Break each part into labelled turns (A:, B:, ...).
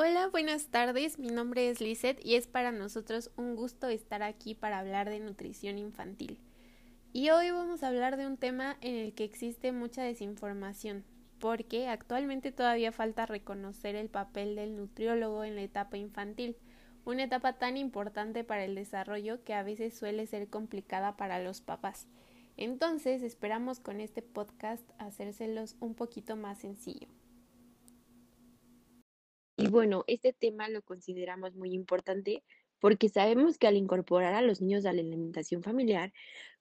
A: Hola, buenas tardes. Mi nombre es Lizeth y es para nosotros un gusto estar aquí para hablar de nutrición infantil. Y hoy vamos a hablar de un tema en el que existe mucha desinformación, porque actualmente todavía falta reconocer el papel del nutriólogo en la etapa infantil, una etapa tan importante para el desarrollo que a veces suele ser complicada para los papás. Entonces, esperamos con este podcast hacérselos un poquito más sencillo.
B: Y bueno, este tema lo consideramos muy importante porque sabemos que al incorporar a los niños a la alimentación familiar,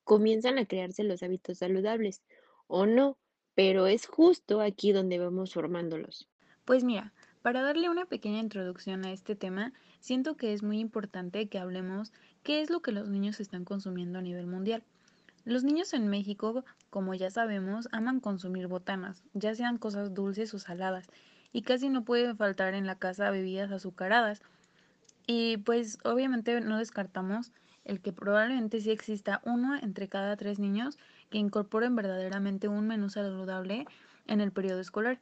B: comienzan a crearse los hábitos saludables, o no, pero es justo aquí donde vamos formándolos.
C: Pues mira, para darle una pequeña introducción a este tema, siento que es muy importante que hablemos qué es lo que los niños están consumiendo a nivel mundial. Los niños en México, como ya sabemos, aman consumir botanas, ya sean cosas dulces o saladas, y casi no puede faltar en la casa bebidas azucaradas. Y pues obviamente no descartamos el que probablemente sí exista uno entre cada tres niños que incorporen verdaderamente un menú saludable en el periodo escolar.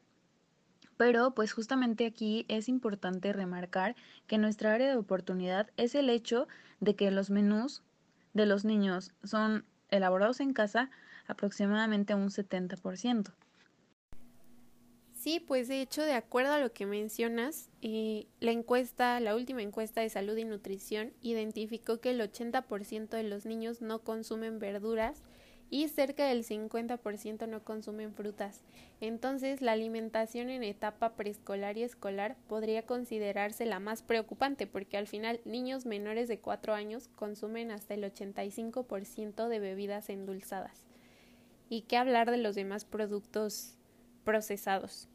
C: Pero pues justamente aquí es importante remarcar que nuestra área de oportunidad es el hecho de que los menús de los niños son elaborados en casa aproximadamente un 70%.
A: Sí, pues de hecho, de acuerdo a lo que mencionas, eh, la encuesta, la última encuesta de salud y nutrición, identificó que el 80% de los niños no consumen verduras y cerca del 50% no consumen frutas. Entonces, la alimentación en etapa preescolar y escolar podría considerarse la más preocupante porque al final niños menores de 4 años consumen hasta el 85% de bebidas endulzadas. ¿Y qué hablar de los demás productos procesados?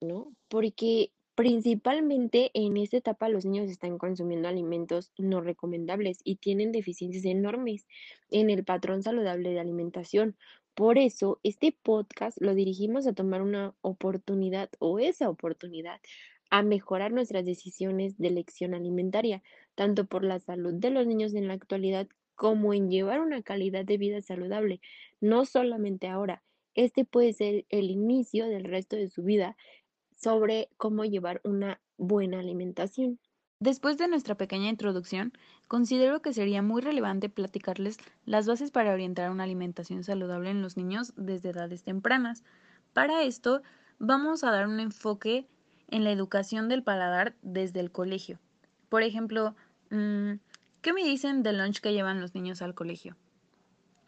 B: ¿No? Porque principalmente en esta etapa los niños están consumiendo alimentos no recomendables y tienen deficiencias enormes en el patrón saludable de alimentación. Por eso, este podcast lo dirigimos a tomar una oportunidad o esa oportunidad a mejorar nuestras decisiones de elección alimentaria, tanto por la salud de los niños en la actualidad como en llevar una calidad de vida saludable, no solamente ahora. Este puede ser el inicio del resto de su vida sobre cómo llevar una buena alimentación.
C: Después de nuestra pequeña introducción, considero que sería muy relevante platicarles las bases para orientar una alimentación saludable en los niños desde edades tempranas. Para esto, vamos a dar un enfoque en la educación del paladar desde el colegio. Por ejemplo, mm, ¿qué me dicen del lunch que llevan los niños al colegio?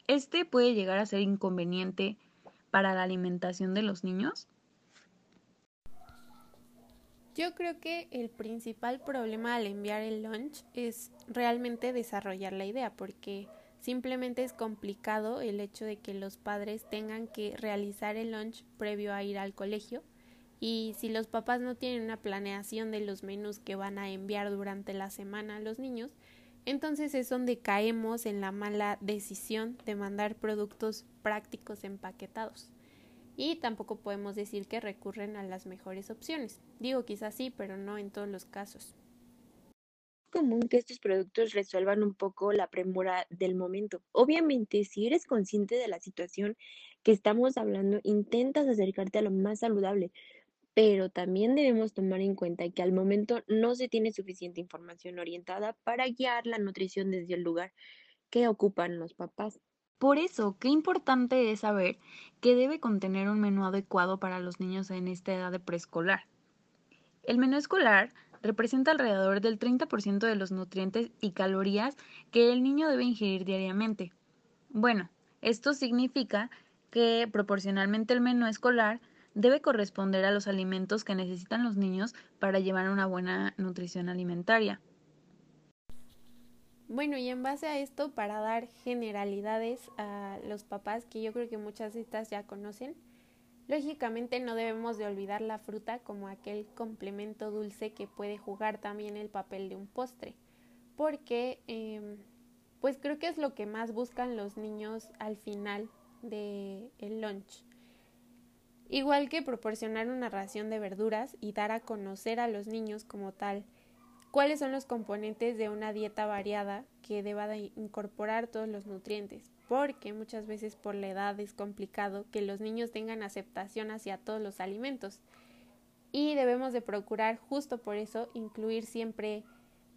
C: ¿Este puede llegar a ser inconveniente para la alimentación de los niños?
A: Yo creo que el principal problema al enviar el lunch es realmente desarrollar la idea, porque simplemente es complicado el hecho de que los padres tengan que realizar el lunch previo a ir al colegio. Y si los papás no tienen una planeación de los menús que van a enviar durante la semana a los niños, entonces es donde caemos en la mala decisión de mandar productos prácticos empaquetados y tampoco podemos decir que recurren a las mejores opciones. Digo quizás sí, pero no en todos los casos.
B: Es común que estos productos resuelvan un poco la premura del momento. Obviamente, si eres consciente de la situación que estamos hablando, intentas acercarte a lo más saludable, pero también debemos tomar en cuenta que al momento no se tiene suficiente información orientada para guiar la nutrición desde el lugar que ocupan los papás.
C: Por eso, qué importante es saber que debe contener un menú adecuado para los niños en esta edad de preescolar. El menú escolar representa alrededor del 30% de los nutrientes y calorías que el niño debe ingerir diariamente. Bueno, esto significa que proporcionalmente el menú escolar debe corresponder a los alimentos que necesitan los niños para llevar una buena nutrición alimentaria.
A: Bueno, y en base a esto, para dar generalidades a los papás, que yo creo que muchas de estas ya conocen, lógicamente no debemos de olvidar la fruta como aquel complemento dulce que puede jugar también el papel de un postre, porque em, pues creo que es lo que más buscan los niños al final del el lunch. Igual que proporcionar una ración de verduras y dar a conocer a los niños como tal cuáles son los componentes de una dieta variada que deba de incorporar todos los nutrientes, porque muchas veces por la edad es complicado que los niños tengan aceptación hacia todos los alimentos. y debemos de procurar justo por eso incluir siempre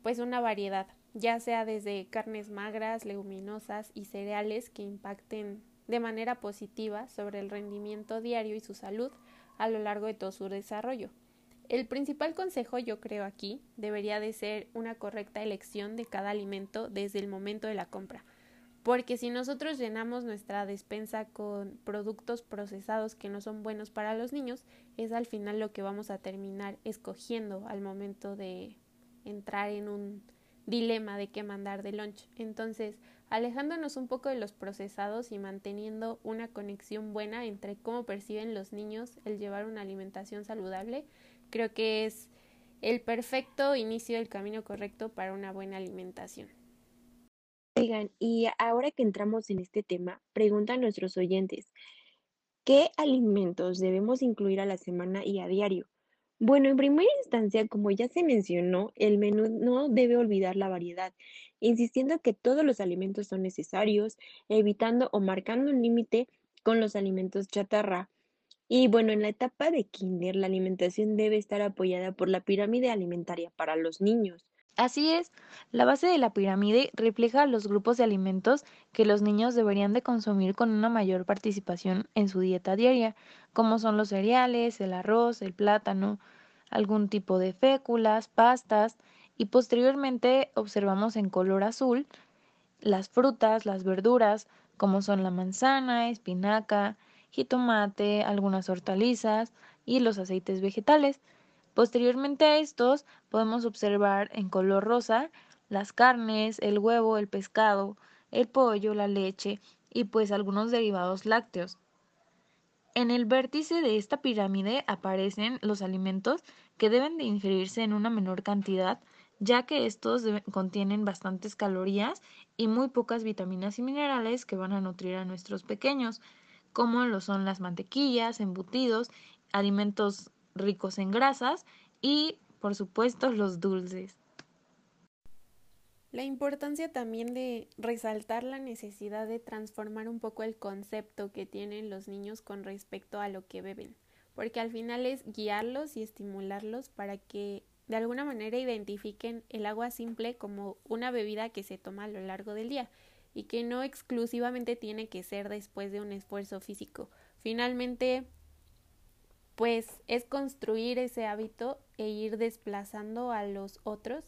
A: pues una variedad, ya sea desde carnes magras, leguminosas y cereales que impacten de manera positiva sobre el rendimiento diario y su salud a lo largo de todo su desarrollo. El principal consejo yo creo aquí debería de ser una correcta elección de cada alimento desde el momento de la compra, porque si nosotros llenamos nuestra despensa con productos procesados que no son buenos para los niños, es al final lo que vamos a terminar escogiendo al momento de entrar en un dilema de qué mandar de lunch. Entonces, alejándonos un poco de los procesados y manteniendo una conexión buena entre cómo perciben los niños el llevar una alimentación saludable, creo que es el perfecto inicio del camino correcto para una buena alimentación.
B: Oigan, y ahora que entramos en este tema, preguntan nuestros oyentes, ¿qué alimentos debemos incluir a la semana y a diario? Bueno, en primera instancia, como ya se mencionó, el menú no debe olvidar la variedad, insistiendo que todos los alimentos son necesarios, evitando o marcando un límite con los alimentos chatarra. Y bueno, en la etapa de kinder, la alimentación debe estar apoyada por la pirámide alimentaria para los niños.
C: Así es, la base de la pirámide refleja los grupos de alimentos que los niños deberían de consumir con una mayor participación en su dieta diaria, como son los cereales, el arroz, el plátano, algún tipo de féculas, pastas, y posteriormente observamos en color azul las frutas, las verduras, como son la manzana, espinaca, jitomate, algunas hortalizas y los aceites vegetales. Posteriormente a estos podemos observar en color rosa las carnes, el huevo, el pescado, el pollo, la leche y pues algunos derivados lácteos. En el vértice de esta pirámide aparecen los alimentos que deben de ingerirse en una menor cantidad, ya que estos contienen bastantes calorías y muy pocas vitaminas y minerales que van a nutrir a nuestros pequeños, como lo son las mantequillas, embutidos, alimentos ricos en grasas y, por supuesto, los dulces.
A: La importancia también de resaltar la necesidad de transformar un poco el concepto que tienen los niños con respecto a lo que beben, porque al final es guiarlos y estimularlos para que de alguna manera identifiquen el agua simple como una bebida que se toma a lo largo del día y que no exclusivamente tiene que ser después de un esfuerzo físico. Finalmente, pues es construir ese hábito e ir desplazando a los otros.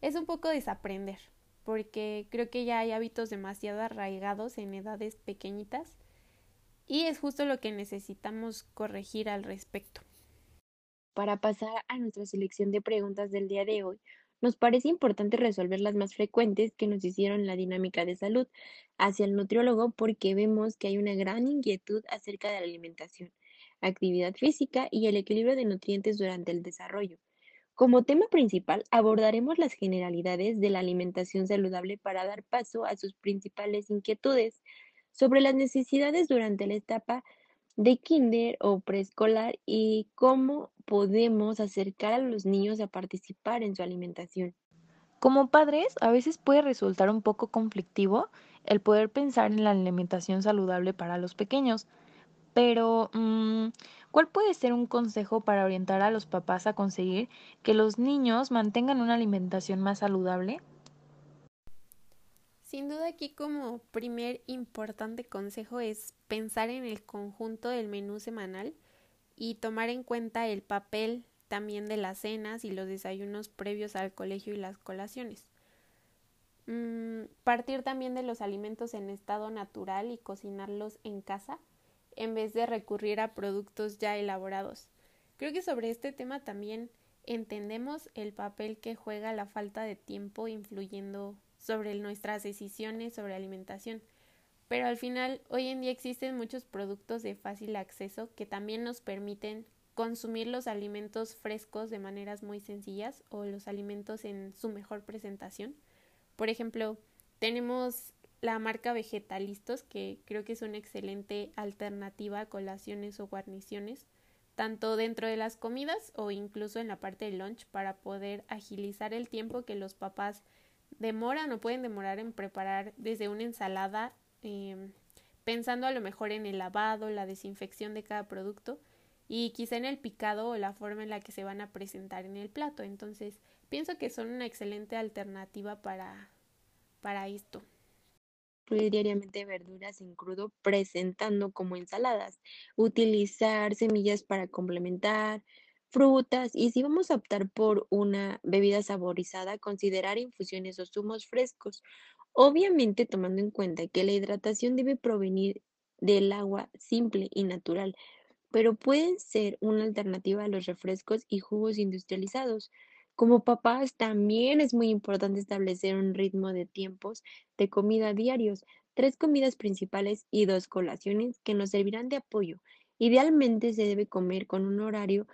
A: Es un poco desaprender, porque creo que ya hay hábitos demasiado arraigados en edades pequeñitas y es justo lo que necesitamos corregir al respecto.
B: Para pasar a nuestra selección de preguntas del día de hoy, nos parece importante resolver las más frecuentes que nos hicieron la dinámica de salud hacia el nutriólogo porque vemos que hay una gran inquietud acerca de la alimentación actividad física y el equilibrio de nutrientes durante el desarrollo. Como tema principal abordaremos las generalidades de la alimentación saludable para dar paso a sus principales inquietudes sobre las necesidades durante la etapa de kinder o preescolar y cómo podemos acercar a los niños a participar en su alimentación.
C: Como padres, a veces puede resultar un poco conflictivo el poder pensar en la alimentación saludable para los pequeños, pero, mm, ¿cuál puede ser un consejo para orientar a los papás a conseguir que los niños mantengan una alimentación más saludable?
A: Sin duda aquí como primer importante consejo es pensar en el conjunto del menú semanal y tomar en cuenta el papel también de las cenas y los desayunos previos al colegio y las colaciones. Mm, partir también de los alimentos en estado natural y cocinarlos en casa en vez de recurrir a productos ya elaborados. Creo que sobre este tema también entendemos el papel que juega la falta de tiempo influyendo sobre nuestras decisiones sobre alimentación. Pero al final, hoy en día existen muchos productos de fácil acceso que también nos permiten consumir los alimentos frescos de maneras muy sencillas o los alimentos en su mejor presentación. Por ejemplo, tenemos la marca Vegetalistos, que creo que es una excelente alternativa a colaciones o guarniciones, tanto dentro de las comidas o incluso en la parte del lunch para poder agilizar el tiempo que los papás demoran o pueden demorar en preparar desde una ensalada, em, pensando a lo mejor en el lavado, la desinfección de cada producto y quizá en el picado o la forma en la que se van a presentar en el plato. Entonces, pienso que son una excelente alternativa para, para esto.
B: Incluir diariamente verduras en crudo presentando como ensaladas, utilizar semillas para complementar, frutas y si vamos a optar por una bebida saborizada, considerar infusiones o zumos frescos, obviamente tomando en cuenta que la hidratación debe provenir del agua simple y natural, pero pueden ser una alternativa a los refrescos y jugos industrializados. Como papás, también es muy importante establecer un ritmo de tiempos de comida diarios, tres comidas principales y dos colaciones que nos servirán de apoyo. Idealmente se debe comer con un horario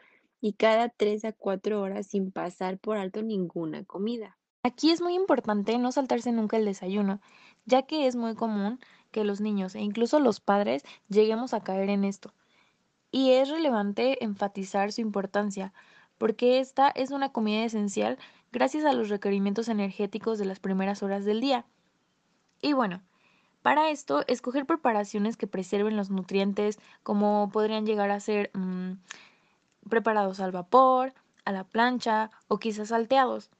B: y cada tres a cuatro horas sin pasar por alto ninguna comida.
C: Aquí es muy importante no saltarse nunca el desayuno, ya que es muy común que los niños e incluso los padres lleguemos a caer en esto. Y es relevante enfatizar su importancia, porque esta es una comida esencial gracias a los requerimientos energéticos de las primeras horas del día. Y bueno, para esto, escoger preparaciones que preserven los nutrientes, como podrían llegar a ser mm, preparados al vapor, a la plancha o quizás salteados.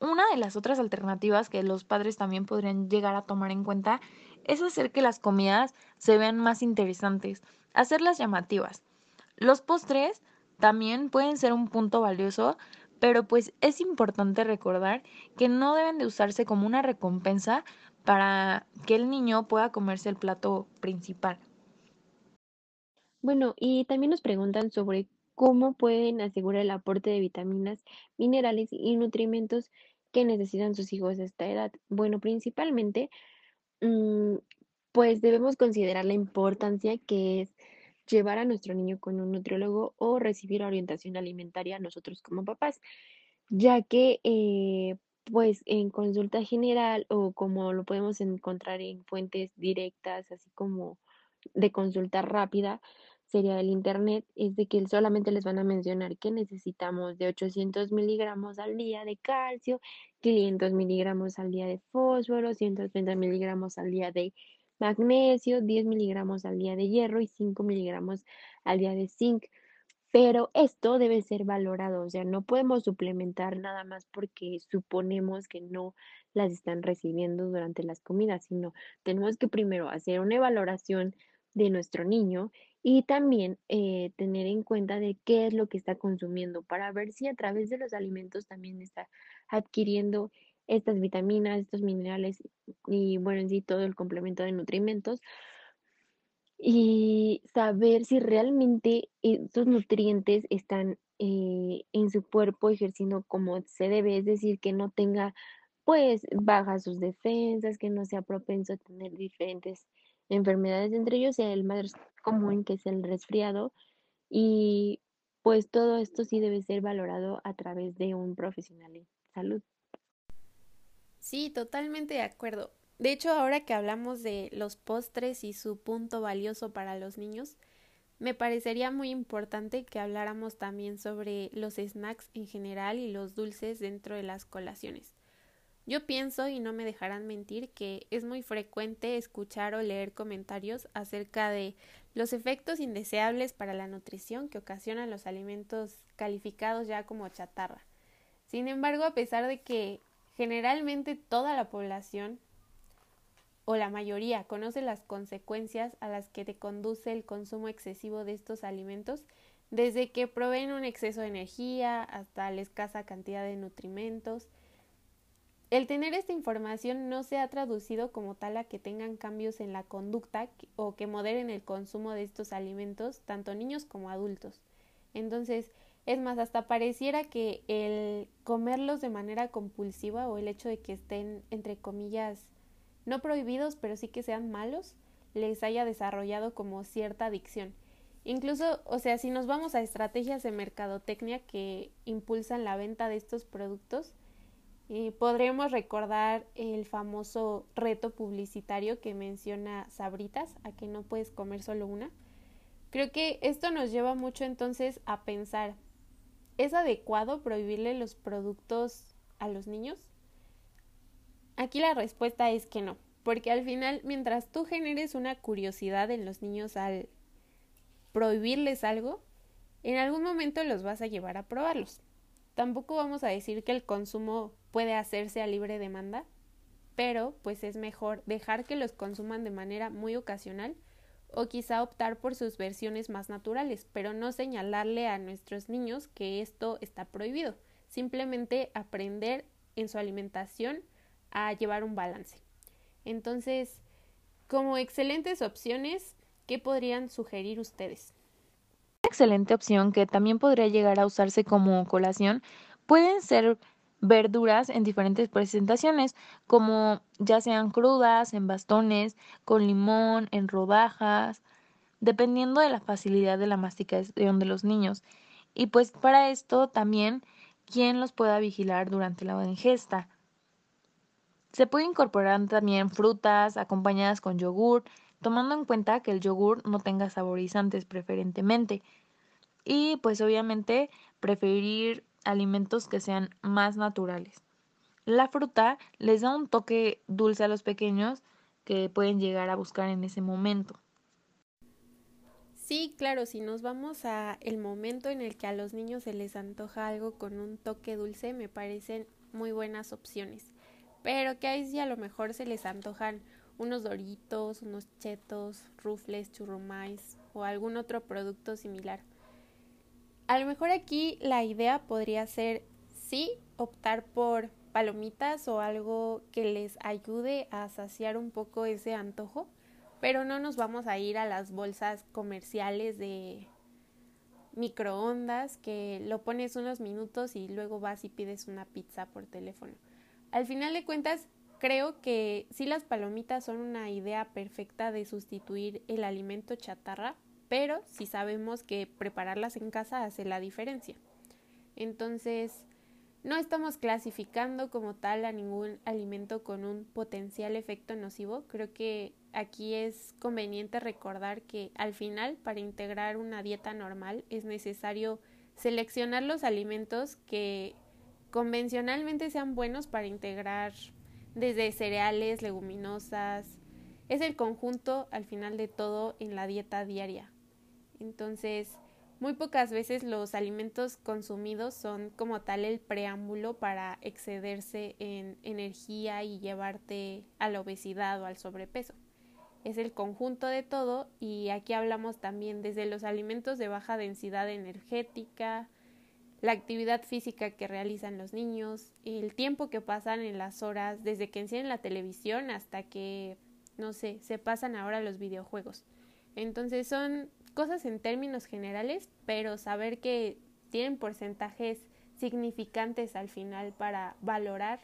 C: Una de las otras alternativas que los padres también podrían llegar a tomar en cuenta es hacer que las comidas se vean más interesantes, hacerlas llamativas. Los postres también pueden ser un punto valioso, pero pues es importante recordar que no deben de usarse como una recompensa para que el niño pueda comerse el plato principal.
B: Bueno, y también nos preguntan sobre cómo pueden asegurar el aporte de vitaminas, minerales y nutrimentos que necesitan sus hijos a esta edad. Bueno, principalmente, mm, pues debemos considerar la importancia que es llevar a nuestro niño con un nutriólogo o recibir orientación alimentaria nosotros como papás, ya que eh, pues en consulta general o como lo podemos encontrar en fuentes directas, así como de consulta rápida, sería del internet, es de que solamente les van a mencionar que necesitamos de 800 miligramos al día de calcio, 500 miligramos al día de fósforo, 130 miligramos al día de magnesio, 10 miligramos al día de hierro y 5 miligramos al día de zinc. Pero esto debe ser valorado, o sea, no podemos suplementar nada más porque suponemos que no las están recibiendo durante las comidas, sino tenemos que primero hacer una evaluación de nuestro niño y también eh, tener en cuenta de qué es lo que está consumiendo para ver si a través de los alimentos también está adquiriendo estas vitaminas, estos minerales y bueno, en sí todo el complemento de nutrimentos y saber si realmente estos nutrientes están eh, en su cuerpo ejerciendo como se debe, es decir, que no tenga pues bajas sus defensas, que no sea propenso a tener diferentes enfermedades, entre ellos el más común que es el resfriado y pues todo esto sí debe ser valorado a través de un profesional de salud.
A: Sí, totalmente de acuerdo. De hecho, ahora que hablamos de los postres y su punto valioso para los niños, me parecería muy importante que habláramos también sobre los snacks en general y los dulces dentro de las colaciones. Yo pienso, y no me dejarán mentir, que es muy frecuente escuchar o leer comentarios acerca de los efectos indeseables para la nutrición que ocasionan los alimentos calificados ya como chatarra. Sin embargo, a pesar de que Generalmente toda la población o la mayoría conoce las consecuencias a las que te conduce el consumo excesivo de estos alimentos, desde que proveen un exceso de energía hasta la escasa cantidad de nutrimentos. El tener esta información no se ha traducido como tal a que tengan cambios en la conducta o que moderen el consumo de estos alimentos, tanto niños como adultos. Entonces, es más, hasta pareciera que el comerlos de manera compulsiva o el hecho de que estén, entre comillas, no prohibidos, pero sí que sean malos, les haya desarrollado como cierta adicción. Incluso, o sea, si nos vamos a estrategias de mercadotecnia que impulsan la venta de estos productos, eh, podremos recordar el famoso reto publicitario que menciona Sabritas, a que no puedes comer solo una. Creo que esto nos lleva mucho entonces a pensar, ¿Es adecuado prohibirle los productos a los niños? Aquí la respuesta es que no, porque al final, mientras tú generes una curiosidad en los niños al prohibirles algo, en algún momento los vas a llevar a probarlos. Tampoco vamos a decir que el consumo puede hacerse a libre demanda, pero pues es mejor dejar que los consuman de manera muy ocasional o quizá optar por sus versiones más naturales, pero no señalarle a nuestros niños que esto está prohibido, simplemente aprender en su alimentación a llevar un balance. Entonces, como excelentes opciones, ¿qué podrían sugerir ustedes?
C: Una excelente opción que también podría llegar a usarse como colación pueden ser verduras en diferentes presentaciones, como ya sean crudas, en bastones, con limón, en rodajas, dependiendo de la facilidad de la masticación de los niños. Y pues para esto también, ¿quién los pueda vigilar durante la ingesta? Se puede incorporar también frutas acompañadas con yogur, tomando en cuenta que el yogur no tenga saborizantes preferentemente. Y pues obviamente preferir alimentos que sean más naturales. La fruta les da un toque dulce a los pequeños que pueden llegar a buscar en ese momento.
A: Sí, claro, si nos vamos a el momento en el que a los niños se les antoja algo con un toque dulce, me parecen muy buenas opciones. Pero que ahí sí a lo mejor se les antojan unos doritos, unos chetos, rufles, churrumais o algún otro producto similar. A lo mejor aquí la idea podría ser sí optar por palomitas o algo que les ayude a saciar un poco ese antojo, pero no nos vamos a ir a las bolsas comerciales de microondas que lo pones unos minutos y luego vas y pides una pizza por teléfono. Al final de cuentas, creo que sí las palomitas son una idea perfecta de sustituir el alimento chatarra, pero si sabemos que prepararlas en casa hace la diferencia. Entonces, no estamos clasificando como tal a ningún alimento con un potencial efecto nocivo. Creo que aquí es conveniente recordar que al final, para integrar una dieta normal, es necesario seleccionar los alimentos que convencionalmente sean buenos para integrar desde cereales, leguminosas. Es el conjunto al final de todo en la dieta diaria. Entonces, muy pocas veces los alimentos consumidos son como tal el preámbulo para excederse en energía y llevarte a la obesidad o al sobrepeso. Es el conjunto de todo y aquí hablamos también desde los alimentos de baja densidad energética, la actividad física que realizan los niños, el tiempo que pasan en las horas desde que encienden la televisión hasta que, no sé, se pasan ahora los videojuegos. Entonces son cosas en términos generales, pero saber que tienen porcentajes significantes al final para valorar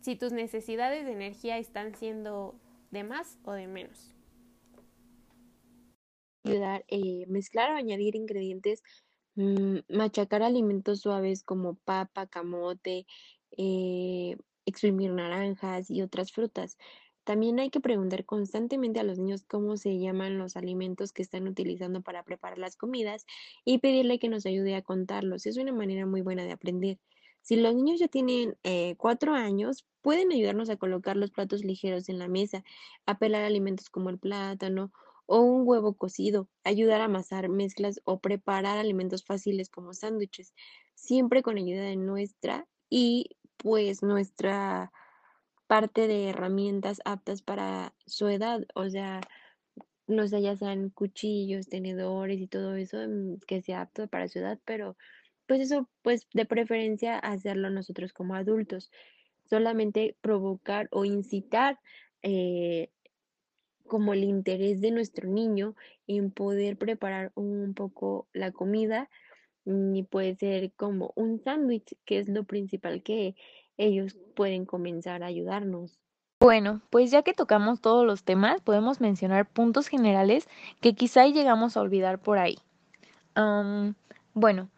A: si tus necesidades de energía están siendo de más o de menos.
B: Ayudar, eh, mezclar o añadir ingredientes, machacar alimentos suaves como papa, camote, eh, exprimir naranjas y otras frutas. También hay que preguntar constantemente a los niños cómo se llaman los alimentos que están utilizando para preparar las comidas y pedirle que nos ayude a contarlos. Es una manera muy buena de aprender. Si los niños ya tienen eh, cuatro años, pueden ayudarnos a colocar los platos ligeros en la mesa, a pelar alimentos como el plátano o un huevo cocido, ayudar a amasar mezclas o preparar alimentos fáciles como sándwiches, siempre con ayuda de nuestra y pues nuestra parte de herramientas aptas para su edad, o sea, no sé, ya sean cuchillos, tenedores y todo eso mm, que sea apto para su edad, pero pues eso, pues de preferencia hacerlo nosotros como adultos, solamente provocar o incitar eh, como el interés de nuestro niño en poder preparar un poco la comida y puede ser como un sándwich, que es lo principal que ellos pueden comenzar a ayudarnos.
C: Bueno, pues ya que tocamos todos los temas, podemos mencionar puntos generales que quizá llegamos a olvidar por ahí. bueno,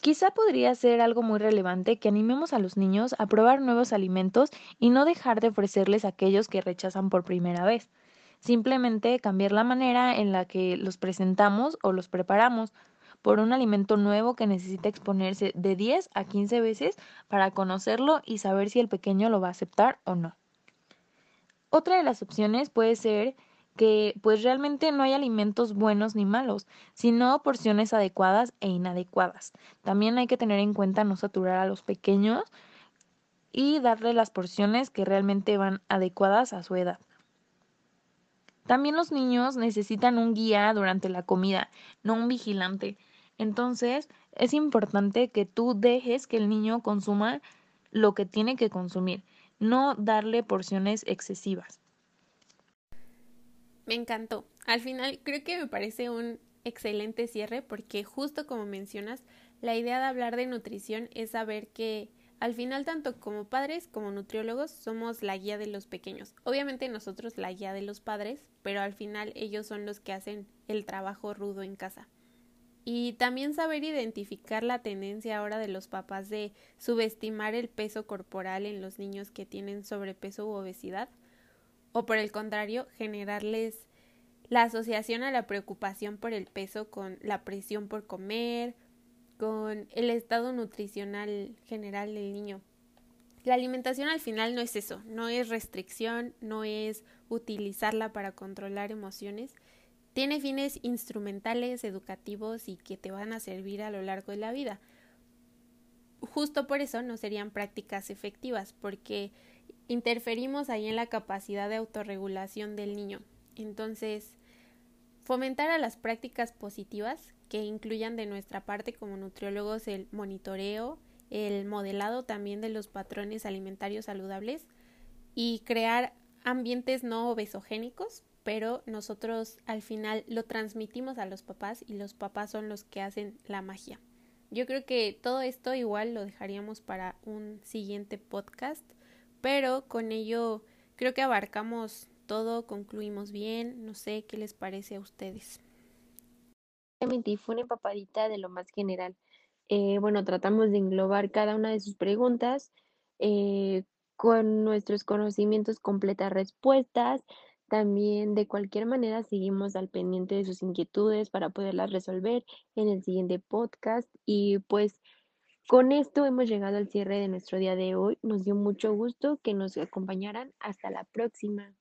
C: quizá podría ser algo muy relevante que animemos a los niños a probar nuevos alimentos y no dejar de ofrecerles aquellos que rechazan por primera vez. Simplemente cambiar la manera en la que los presentamos o los preparamos por un alimento nuevo que necesita exponerse de 10 a 15 veces para conocerlo y saber si el pequeño lo va a aceptar o no. Otra de las opciones puede ser que pues realmente no hay alimentos buenos ni malos, sino porciones adecuadas e inadecuadas. También hay que tener en cuenta no saturar a los pequeños y darle las porciones que realmente van adecuadas a su edad. También los niños necesitan un guía durante la comida, no un vigilante. Entonces, es importante que tú dejes que el niño consuma lo que tiene que consumir, no darle porciones excesivas.
A: Me encantó. Al final creo que me parece un excelente cierre porque justo como mencionas, la idea de hablar de nutrición es saber que al final tanto como padres como nutriólogos somos la guía de los pequeños. Obviamente nosotros la guía de los padres, pero al final ellos son los que hacen el trabajo rudo en casa. Y también saber identificar la tendencia ahora de los papás de subestimar el peso corporal en los niños que tienen sobrepeso u obesidad o por el contrario, generarles la asociación a la preocupación por el peso con la presión por comer, con el estado nutricional general del niño. La alimentación al final no es eso, no es restricción, no es utilizarla para controlar emociones, tiene fines instrumentales, educativos y que te van a servir a lo largo de la vida. Justo por eso no serían prácticas efectivas, porque interferimos ahí en la capacidad de autorregulación del niño. Entonces, fomentar a las prácticas positivas que incluyan de nuestra parte como nutriólogos el monitoreo, el modelado también de los patrones alimentarios saludables y crear ambientes no obesogénicos, pero nosotros al final lo transmitimos a los papás y los papás son los que hacen la magia. Yo creo que todo esto igual lo dejaríamos para un siguiente podcast pero con ello creo que abarcamos todo, concluimos bien, no sé qué les parece a ustedes.
B: Fue una empapadita de lo más general. Eh, bueno, tratamos de englobar cada una de sus preguntas eh, con nuestros conocimientos, completas respuestas. También de cualquier manera seguimos al pendiente de sus inquietudes para poderlas resolver en el siguiente podcast y pues con esto hemos llegado al cierre de nuestro día de hoy. Nos dio mucho gusto que nos acompañaran. Hasta la próxima.